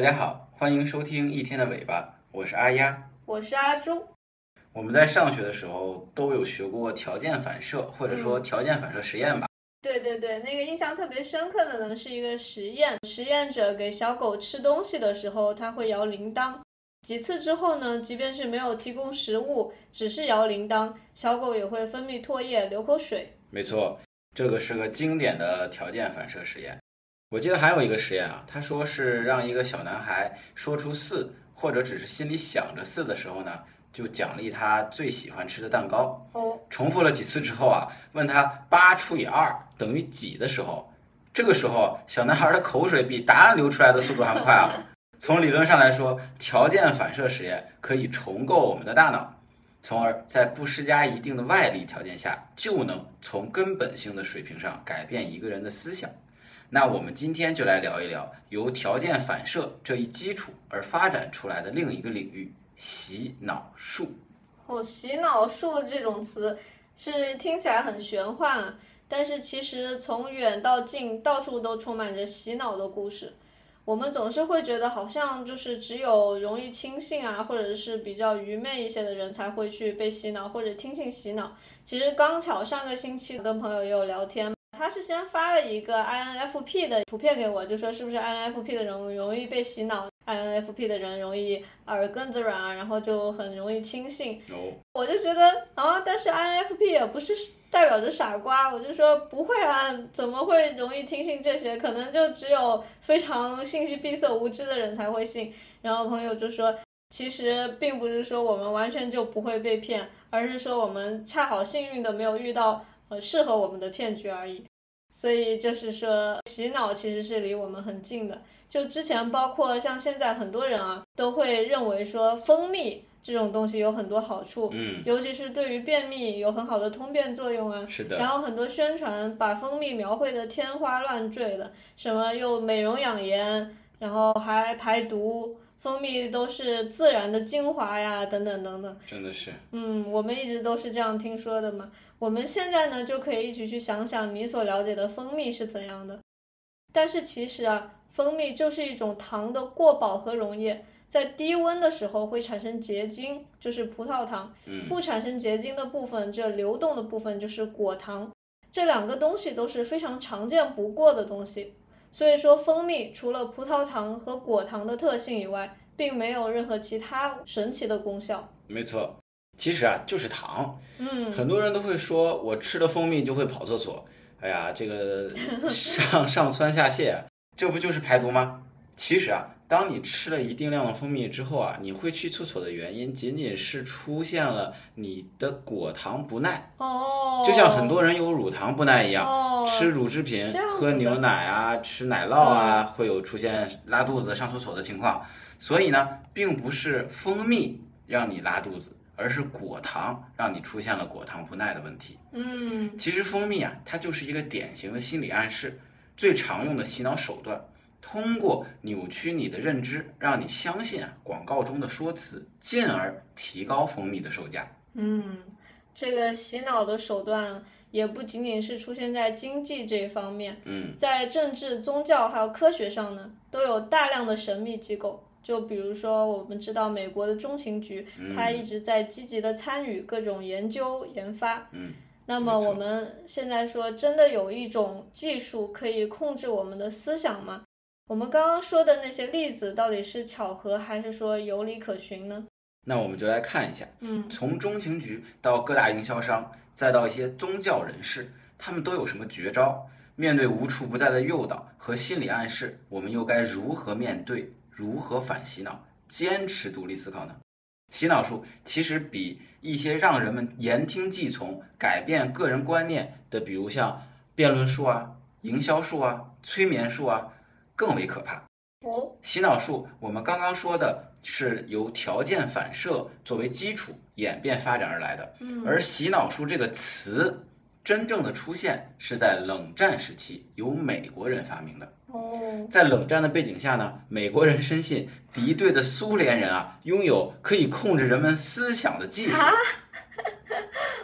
大家好，欢迎收听一天的尾巴，我是阿丫。我是阿朱。我们在上学的时候都有学过条件反射，或者说条件反射实验吧。对对对，那个印象特别深刻的呢，是一个实验，实验者给小狗吃东西的时候，它会摇铃铛。几次之后呢，即便是没有提供食物，只是摇铃铛，小狗也会分泌唾液、流口水。没错，这个是个经典的条件反射实验。我记得还有一个实验啊，他说是让一个小男孩说出四，或者只是心里想着四的时候呢，就奖励他最喜欢吃的蛋糕。哦，重复了几次之后啊，问他八除以二等于几的时候，这个时候小男孩的口水比答案流出来的速度还快啊！从理论上来说，条件反射实验可以重构我们的大脑，从而在不施加一定的外力条件下，就能从根本性的水平上改变一个人的思想。那我们今天就来聊一聊由条件反射这一基础而发展出来的另一个领域——洗脑术。哦，洗脑术这种词是听起来很玄幻，但是其实从远到近，到处都充满着洗脑的故事。我们总是会觉得，好像就是只有容易轻信啊，或者是比较愚昧一些的人才会去被洗脑或者听信洗脑。其实刚巧上个星期跟朋友也有聊天，他是先发了一个 INFP 的图片给我，就说是不是 INFP 的人容易被洗脑，INFP 的人容易耳根子软啊，然后就很容易轻信。我就觉得啊，但是 INFP 也不是。代表着傻瓜，我就说不会啊，怎么会容易听信这些？可能就只有非常信息闭塞、无知的人才会信。然后朋友就说，其实并不是说我们完全就不会被骗，而是说我们恰好幸运的没有遇到呃适合我们的骗局而已。所以就是说，洗脑其实是离我们很近的。就之前包括像现在很多人啊，都会认为说蜂蜜。这种东西有很多好处，嗯，尤其是对于便秘有很好的通便作用啊。是的。然后很多宣传把蜂蜜描绘的天花乱坠的，什么又美容养颜，然后还排毒，蜂蜜都是自然的精华呀，等等等等。真的是。嗯，我们一直都是这样听说的嘛。我们现在呢就可以一起去想想你所了解的蜂蜜是怎样的。但是其实啊，蜂蜜就是一种糖的过饱和溶液。在低温的时候会产生结晶，就是葡萄糖；不产生结晶的部分，这流动的部分就是果糖。这两个东西都是非常常见不过的东西。所以说，蜂蜜除了葡萄糖和果糖的特性以外，并没有任何其他神奇的功效。没错，其实啊，就是糖。嗯，很多人都会说，我吃了蜂蜜就会跑厕所。哎呀，这个上 上蹿下泻，这不就是排毒吗？其实啊。当你吃了一定量的蜂蜜之后啊，你会去厕所的原因仅仅是出现了你的果糖不耐哦，就像很多人有乳糖不耐一样，吃乳制品、喝牛奶啊、吃奶酪啊，会有出现拉肚子、上厕所的情况。所以呢，并不是蜂蜜让你拉肚子，而是果糖让你出现了果糖不耐的问题。嗯，其实蜂蜜啊，它就是一个典型的心理暗示，最常用的洗脑手段。通过扭曲你的认知，让你相信啊广告中的说辞，进而提高蜂蜜的售价。嗯，这个洗脑的手段也不仅仅是出现在经济这一方面，嗯，在政治、宗教还有科学上呢，都有大量的神秘机构。就比如说，我们知道美国的中情局，它一直在积极的参与各种研究研发。嗯，那么我们现在说，真的有一种技术可以控制我们的思想吗？我们刚刚说的那些例子到底是巧合还是说有理可循呢？那我们就来看一下，嗯，从中情局到各大营销商，再到一些宗教人士，他们都有什么绝招？面对无处不在的诱导和心理暗示，我们又该如何面对？如何反洗脑？坚持独立思考呢？洗脑术其实比一些让人们言听计从、改变个人观念的，比如像辩论术啊、营销术啊、催眠术啊。更为可怕哦！洗脑术，我们刚刚说的是由条件反射作为基础演变发展而来的。嗯，而洗脑术这个词真正的出现是在冷战时期，由美国人发明的。哦，在冷战的背景下呢，美国人深信敌对的苏联人啊，拥有可以控制人们思想的技术。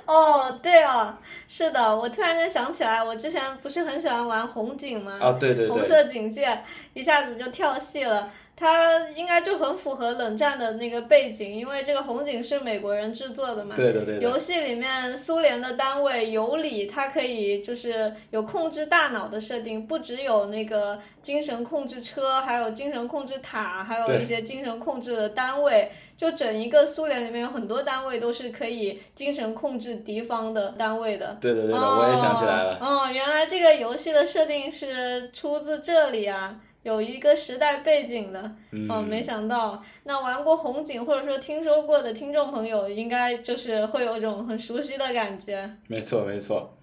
哦，对哦，是的，我突然间想起来，我之前不是很喜欢玩红警吗？啊，对对对，红色警戒一下子就跳戏了。它应该就很符合冷战的那个背景，因为这个红警是美国人制作的嘛。对的对的。游戏里面苏联的单位尤里，它可以就是有控制大脑的设定，不只有那个精神控制车，还有精神控制塔，还有一些精神控制的单位。就整一个苏联里面有很多单位都是可以精神控制敌方的单位的。对的对的，我也想起来了。哦，原来这个游戏的设定是出自这里啊。有一个时代背景的，哦，没想到，那玩过红警或者说听说过的听众朋友，应该就是会有一种很熟悉的感觉。没错没错，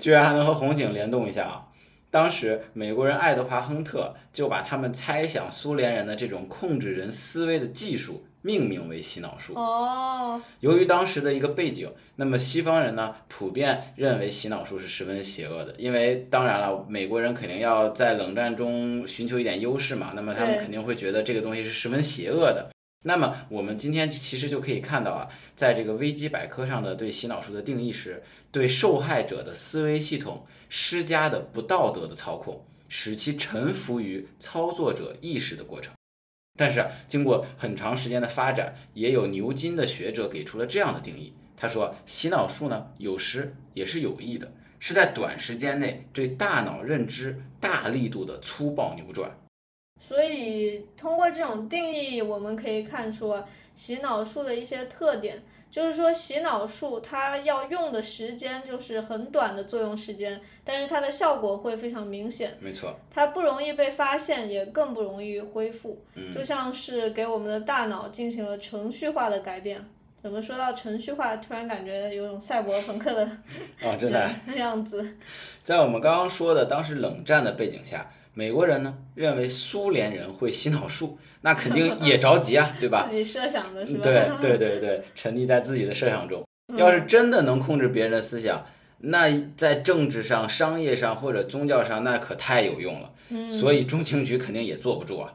居然还能和红警联动一下啊！当时美国人爱德华·亨特就把他们猜想苏联人的这种控制人思维的技术。命名为洗脑术哦。由于当时的一个背景，那么西方人呢普遍认为洗脑术是十分邪恶的。因为当然了，美国人肯定要在冷战中寻求一点优势嘛，那么他们肯定会觉得这个东西是十分邪恶的。那么我们今天其实就可以看到啊，在这个维基百科上的对洗脑术的定义是对受害者的思维系统施加的不道德的操控，使其臣服于操作者意识的过程。但是啊经过很长时间的发展，也有牛津的学者给出了这样的定义。他说，洗脑术呢，有时也是有益的，是在短时间内对大脑认知大力度的粗暴扭转。所以，通过这种定义，我们可以看出洗脑术的一些特点。就是说，洗脑术它要用的时间就是很短的作用时间，但是它的效果会非常明显。没错，它不容易被发现，也更不容易恢复。嗯，就像是给我们的大脑进行了程序化的改变。怎么说到程序化，突然感觉有种赛博朋克的 啊，真的 样子。在我们刚刚说的当时冷战的背景下。美国人呢认为苏联人会洗脑术，那肯定也着急啊，对吧？自己设想的是吧？对对对对，沉溺在自己的设想中。要是真的能控制别人的思想，那在政治上、商业上或者宗教上，那可太有用了。所以中情局肯定也坐不住啊。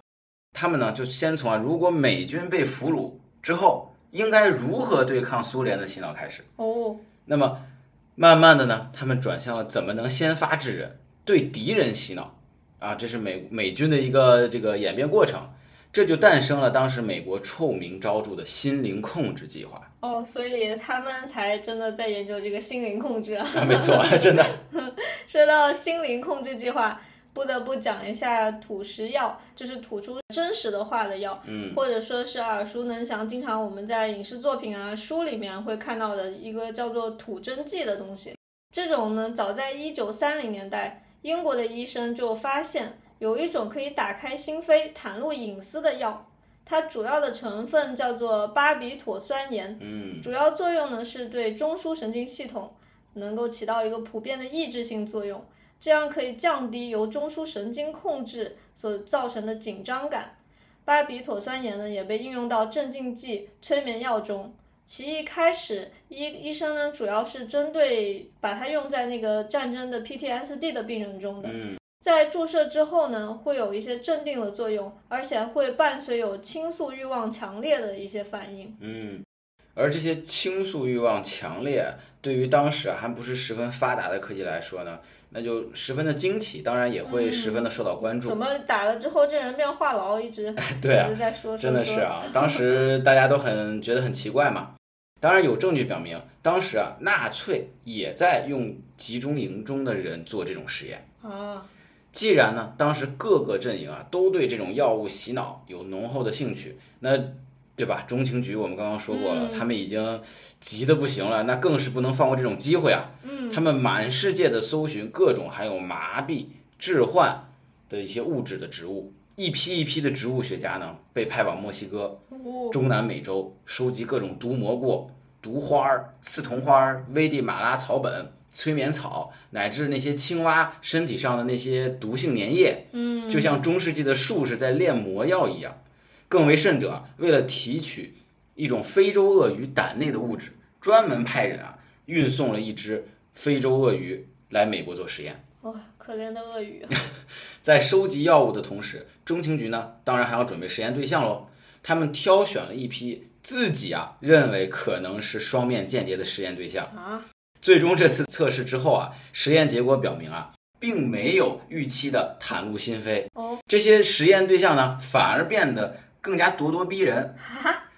他们呢就先从啊，如果美军被俘虏之后，应该如何对抗苏联的洗脑开始。哦。那么慢慢的呢，他们转向了怎么能先发制人，对敌人洗脑。啊，这是美美军的一个这个演变过程，这就诞生了当时美国臭名昭著的心灵控制计划。哦，所以他们才真的在研究这个心灵控制啊。没错，真的。说到心灵控制计划，不得不讲一下吐石药，就是吐出真实的话的药，嗯，或者说是耳熟能详，经常我们在影视作品啊、书里面会看到的一个叫做吐真剂的东西。这种呢，早在一九三零年代。英国的医生就发现有一种可以打开心扉、袒露隐私的药，它主要的成分叫做巴比妥酸盐，嗯，主要作用呢是对中枢神经系统能够起到一个普遍的抑制性作用，这样可以降低由中枢神经控制所造成的紧张感。巴比妥酸盐呢也被应用到镇静剂、催眠药中。其一开始，医医生呢主要是针对把它用在那个战争的 PTSD 的病人中的，在注射之后呢，会有一些镇定的作用，而且会伴随有倾诉欲望强烈的一些反应。嗯，而这些倾诉欲望强烈，对于当时还不是十分发达的科技来说呢，那就十分的惊奇，当然也会十分的受到关注。怎么打了之后这人变话痨，一直 对啊，一直在说，真的是啊，当时大家都很觉得很奇怪嘛。当然有证据表明，当时啊，纳粹也在用集中营中的人做这种实验啊。既然呢，当时各个阵营啊都对这种药物洗脑有浓厚的兴趣，那对吧？中情局我们刚刚说过了，他们已经急得不行了，那更是不能放过这种机会啊。嗯，他们满世界的搜寻各种含有麻痹、致幻的一些物质的植物。一批一批的植物学家呢，被派往墨西哥、中南美洲，收集各种毒蘑菇、毒花、刺桐花、危地马拉草本、催眠草，乃至那些青蛙身体上的那些毒性粘液，嗯，就像中世纪的术士在炼魔药一样。更为甚者，为了提取一种非洲鳄鱼胆内的物质，专门派人啊运送了一只非洲鳄鱼来美国做实验。哇，可怜的鳄鱼！在收集药物的同时，中情局呢，当然还要准备实验对象喽。他们挑选了一批自己啊认为可能是双面间谍的实验对象啊。最终这次测试之后啊，实验结果表明啊，并没有预期的袒露心扉。哦，这些实验对象呢，反而变得更加咄咄逼人。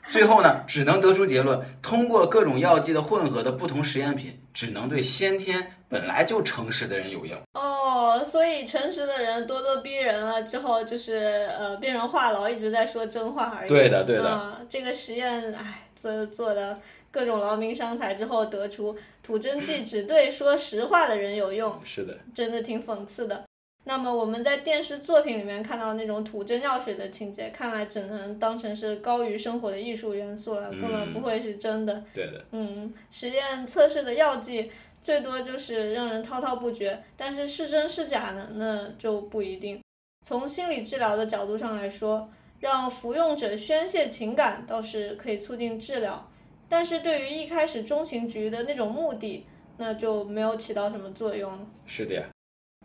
最后呢，只能得出结论：通过各种药剂的混合的不同实验品，只能对先天本来就诚实的人有用。哦，所以诚实的人咄咄逼人了之后，就是呃变成话痨，一直在说真话而已。对的，对的。嗯，这个实验，哎，做做的各种劳民伤财之后，得出吐真剂只对说实话的人有用。是的，真的挺讽刺的。那么我们在电视作品里面看到那种吐真药水的情节，看来只能当成是高于生活的艺术元素了，根本不会是真的。对的，嗯，实验测试的药剂最多就是让人滔滔不绝，但是是真是假呢？那就不一定。从心理治疗的角度上来说，让服用者宣泄情感倒是可以促进治疗，但是对于一开始中情局的那种目的，那就没有起到什么作用了。是的呀。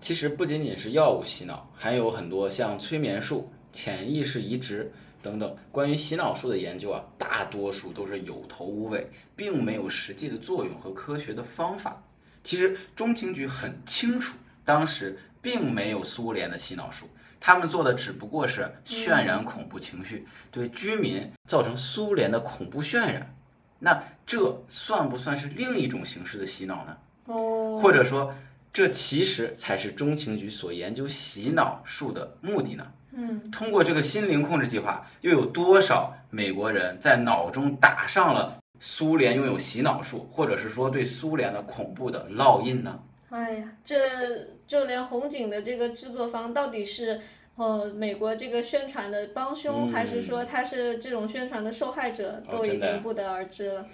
其实不仅仅是药物洗脑，还有很多像催眠术、潜意识移植等等关于洗脑术的研究啊，大多数都是有头无尾，并没有实际的作用和科学的方法。其实中情局很清楚，当时并没有苏联的洗脑术，他们做的只不过是渲染恐怖情绪，对居民造成苏联的恐怖渲染。那这算不算是另一种形式的洗脑呢？哦，或者说？这其实才是中情局所研究洗脑术的目的呢。嗯，通过这个心灵控制计划，又有多少美国人在脑中打上了苏联拥有洗脑术，或者是说对苏联的恐怖的烙印呢？哎呀，这就连红警的这个制作方到底是呃美国这个宣传的帮凶，还是说他是这种宣传的受害者，都已经不得而知了。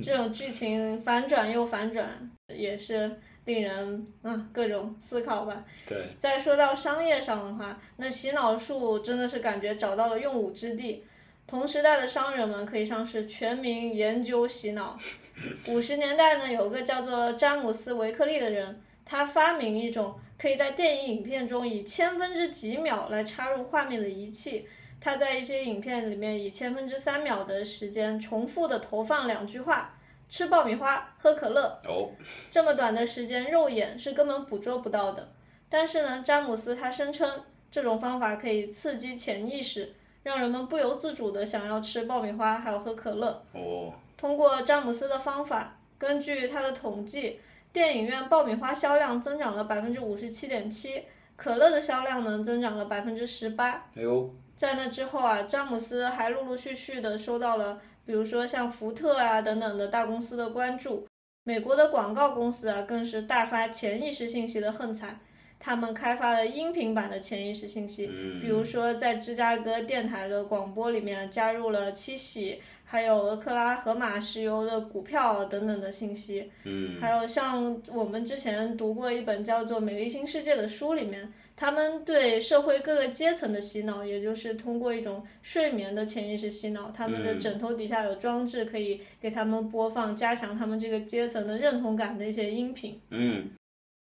这种剧情反转又反转，也是。令人啊各种思考吧。对。再说到商业上的话，那洗脑术真的是感觉找到了用武之地。同时代的商人们可以上是全民研究洗脑。五十年代呢，有个叫做詹姆斯·维克利的人，他发明一种可以在电影影片中以千分之几秒来插入画面的仪器。他在一些影片里面以千分之三秒的时间重复的投放两句话。吃爆米花，喝可乐，哦，这么短的时间，肉眼是根本捕捉不到的。但是呢，詹姆斯他声称这种方法可以刺激潜意识，让人们不由自主的想要吃爆米花，还有喝可乐。哦，通过詹姆斯的方法，根据他的统计，电影院爆米花销量增长了百分之五十七点七，可乐的销量呢增长了百分之十八。哎呦，在那之后啊，詹姆斯还陆陆续续的收到了。比如说像福特啊等等的大公司的关注，美国的广告公司啊更是大发潜意识信息的横财，他们开发了音频版的潜意识信息，比如说在芝加哥电台的广播里面加入了七喜，还有俄克拉荷马石油的股票等等的信息，还有像我们之前读过一本叫做《美丽新世界》的书里面。他们对社会各个阶层的洗脑，也就是通过一种睡眠的潜意识洗脑。他们的枕头底下有装置，可以给他们播放加强他们这个阶层的认同感的一些音频。嗯，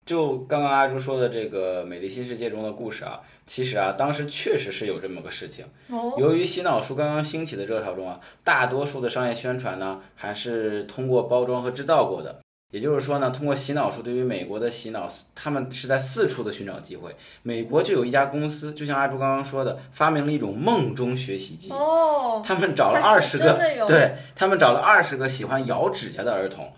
就刚刚阿朱说的这个《美丽新世界》中的故事啊，其实啊，当时确实是有这么个事情。哦。由于洗脑术刚刚兴起的热潮中啊，大多数的商业宣传呢，还是通过包装和制造过的。也就是说呢，通过洗脑术对于美国的洗脑，他们是在四处的寻找机会。美国就有一家公司，就像阿朱刚刚说的，发明了一种梦中学习机。哦，他们找了二十个，对他们找了二十个喜欢咬指甲的儿童，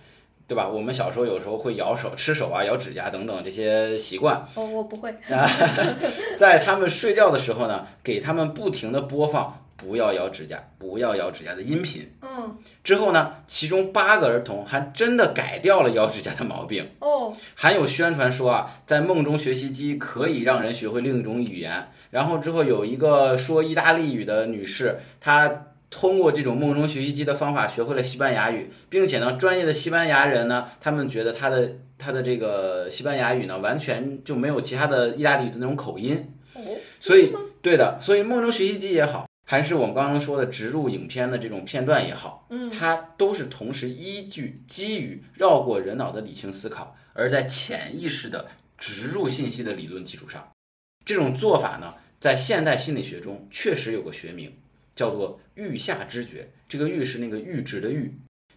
对吧？我们小时候有时候会咬手、吃手啊、咬指甲等等这些习惯。哦，我不会。在他们睡觉的时候呢，给他们不停的播放。不要咬指甲，不要咬指甲的音频。嗯，之后呢，其中八个儿童还真的改掉了咬指甲的毛病。哦，还有宣传说啊，在梦中学习机可以让人学会另一种语言。然后之后有一个说意大利语的女士，她通过这种梦中学习机的方法学会了西班牙语，并且呢，专业的西班牙人呢，他们觉得他的他的这个西班牙语呢，完全就没有其他的意大利语的那种口音。哦，所以对的，所以梦中学习机也好。还是我们刚刚说的植入影片的这种片段也好，嗯，它都是同时依据基于绕过人脑的理性思考，而在潜意识的植入信息的理论基础上，这种做法呢，在现代心理学中确实有个学名，叫做阈下知觉。这个阈是那个阈值的阈，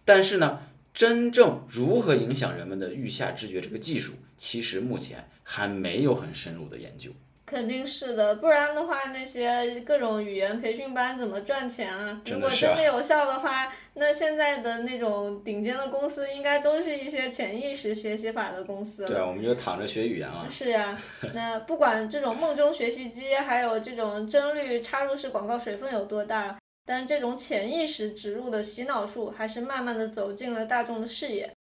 但是呢，真正如何影响人们的预下知觉这个技术，其实目前还没有很深入的研究。肯定是的，不然的话，那些各种语言培训班怎么赚钱啊？如果真的有效的话，那现在的那种顶尖的公司，应该都是一些潜意识学习法的公司。对啊，我们就躺着学语言了。是呀，那不管这种梦中学习机，还有这种帧率插入式广告水分有多大，但这种潜意识植入的洗脑术，还是慢慢的走进了大众的视野。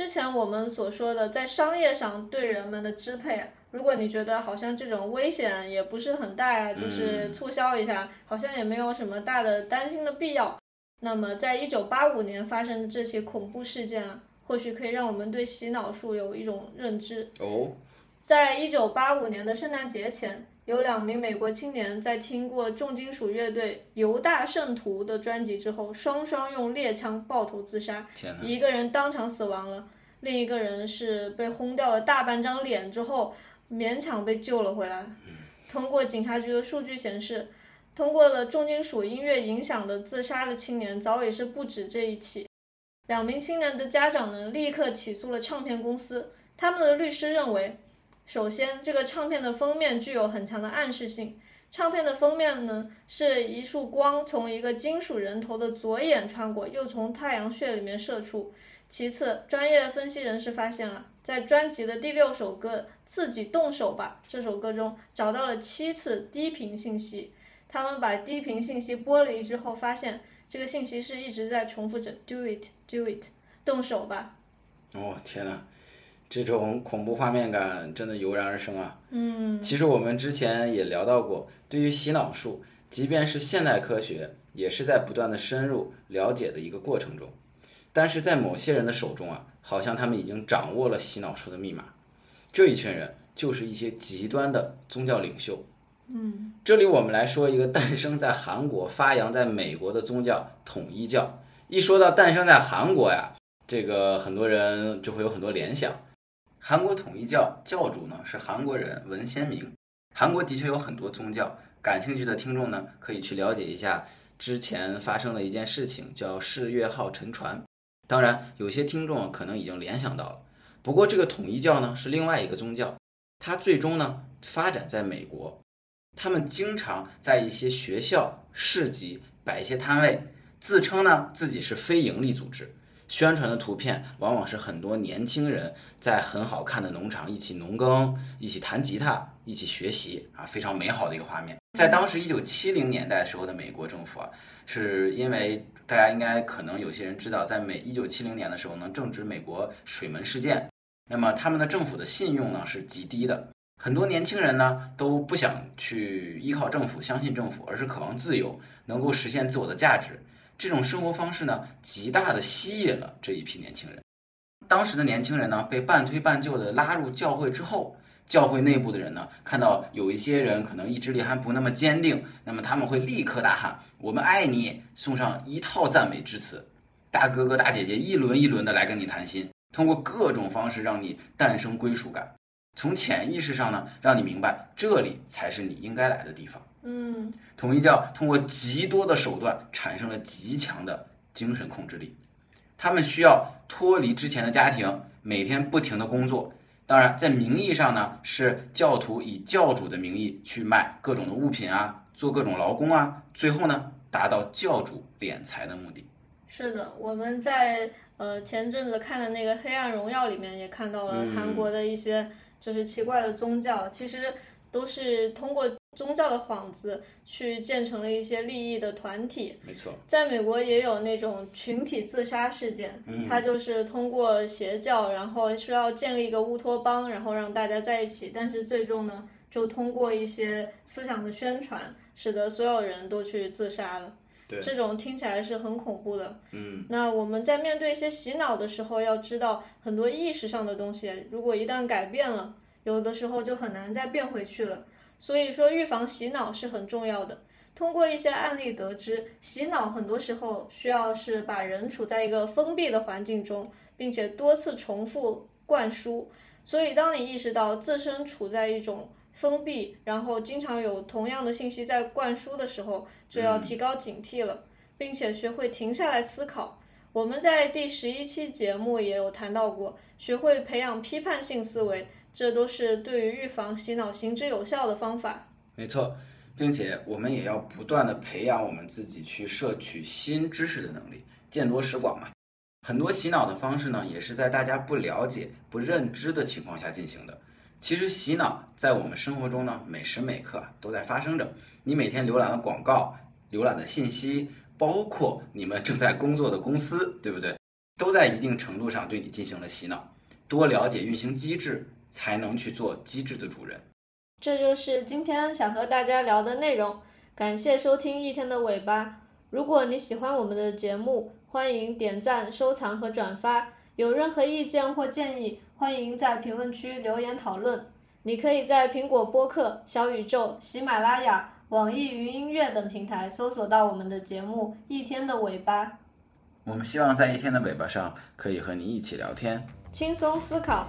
之前我们所说的，在商业上对人们的支配。如果你觉得好像这种危险也不是很大呀，就是促销一下，好像也没有什么大的担心的必要。那么，在一九八五年发生的这起恐怖事件啊，或许可以让我们对洗脑术有一种认知。哦，在一九八五年的圣诞节前，有两名美国青年在听过重金属乐队犹大圣徒的专辑之后，双双用猎枪爆头自杀，一个人当场死亡了，另一个人是被轰掉了大半张脸之后。勉强被救了回来。通过警察局的数据显示，通过了重金属音乐影响的自杀的青年早已是不止这一起。两名青年的家长呢，立刻起诉了唱片公司。他们的律师认为，首先，这个唱片的封面具有很强的暗示性。唱片的封面呢，是一束光从一个金属人头的左眼穿过，又从太阳穴里面射出。其次，专业分析人士发现了，在专辑的第六首歌《自己动手吧》这首歌中，找到了七次低频信息。他们把低频信息剥离之后，发现这个信息是一直在重复着 “do it, do it”，动手吧。哦，天呐，这种恐怖画面感真的油然而生啊！嗯，其实我们之前也聊到过，对于洗脑术，即便是现代科学，也是在不断的深入了解的一个过程中。但是在某些人的手中啊，好像他们已经掌握了洗脑术的密码。这一群人就是一些极端的宗教领袖。嗯，这里我们来说一个诞生在韩国、发扬在美国的宗教——统一教。一说到诞生在韩国呀，这个很多人就会有很多联想。韩国统一教教主呢是韩国人文先明。韩国的确有很多宗教，感兴趣的听众呢可以去了解一下之前发生的一件事情，叫世越号沉船。当然，有些听众可能已经联想到了。不过，这个统一教呢是另外一个宗教，它最终呢发展在美国。他们经常在一些学校、市集摆一些摊位，自称呢自己是非营利组织。宣传的图片往往是很多年轻人在很好看的农场一起农耕、一起弹吉他、一起学习啊，非常美好的一个画面。在当时一九七零年代时候的美国政府啊，是因为。大家应该可能有些人知道，在美一九七零年的时候呢，正值美国水门事件，那么他们的政府的信用呢是极低的，很多年轻人呢都不想去依靠政府，相信政府，而是渴望自由，能够实现自我的价值。这种生活方式呢，极大的吸引了这一批年轻人。当时的年轻人呢，被半推半就的拉入教会之后。教会内部的人呢，看到有一些人可能意志力还不那么坚定，那么他们会立刻大喊：“我们爱你！”送上一套赞美之词，大哥哥大姐姐一轮一轮的来跟你谈心，通过各种方式让你诞生归属感，从潜意识上呢，让你明白这里才是你应该来的地方。嗯，统一教通过极多的手段产生了极强的精神控制力，他们需要脱离之前的家庭，每天不停的工作。当然，在名义上呢，是教徒以教主的名义去卖各种的物品啊，做各种劳工啊，最后呢，达到教主敛财的目的。是的，我们在呃前阵子看的那个《黑暗荣耀》里面也看到了韩国的一些就是奇怪的宗教，其实都是通过。宗教的幌子去建成了一些利益的团体，没错，在美国也有那种群体自杀事件，它就是通过邪教，然后是要建立一个乌托邦，然后让大家在一起，但是最终呢，就通过一些思想的宣传，使得所有人都去自杀了。对，这种听起来是很恐怖的。嗯，那我们在面对一些洗脑的时候，要知道很多意识上的东西，如果一旦改变了，有的时候就很难再变回去了。所以说，预防洗脑是很重要的。通过一些案例得知，洗脑很多时候需要是把人处在一个封闭的环境中，并且多次重复灌输。所以，当你意识到自身处在一种封闭，然后经常有同样的信息在灌输的时候，就要提高警惕了，并且学会停下来思考：我们在第十一期节目也有谈到过，学会培养批判性思维，这都是对于预防洗脑行之有效的方法。没错，并且我们也要不断的培养我们自己去摄取新知识的能力，见多识广嘛。很多洗脑的方式呢，也是在大家不了解、不认知的情况下进行的。其实洗脑在我们生活中呢，每时每刻都在发生着。你每天浏览的广告、浏览的信息。包括你们正在工作的公司，对不对？都在一定程度上对你进行了洗脑。多了解运行机制，才能去做机智的主人。这就是今天想和大家聊的内容。感谢收听一天的尾巴。如果你喜欢我们的节目，欢迎点赞、收藏和转发。有任何意见或建议，欢迎在评论区留言讨论。你可以在苹果播客、小宇宙、喜马拉雅。网易云音乐等平台搜索到我们的节目《一天的尾巴》，我们希望在一天的尾巴上可以和你一起聊天，轻松思考。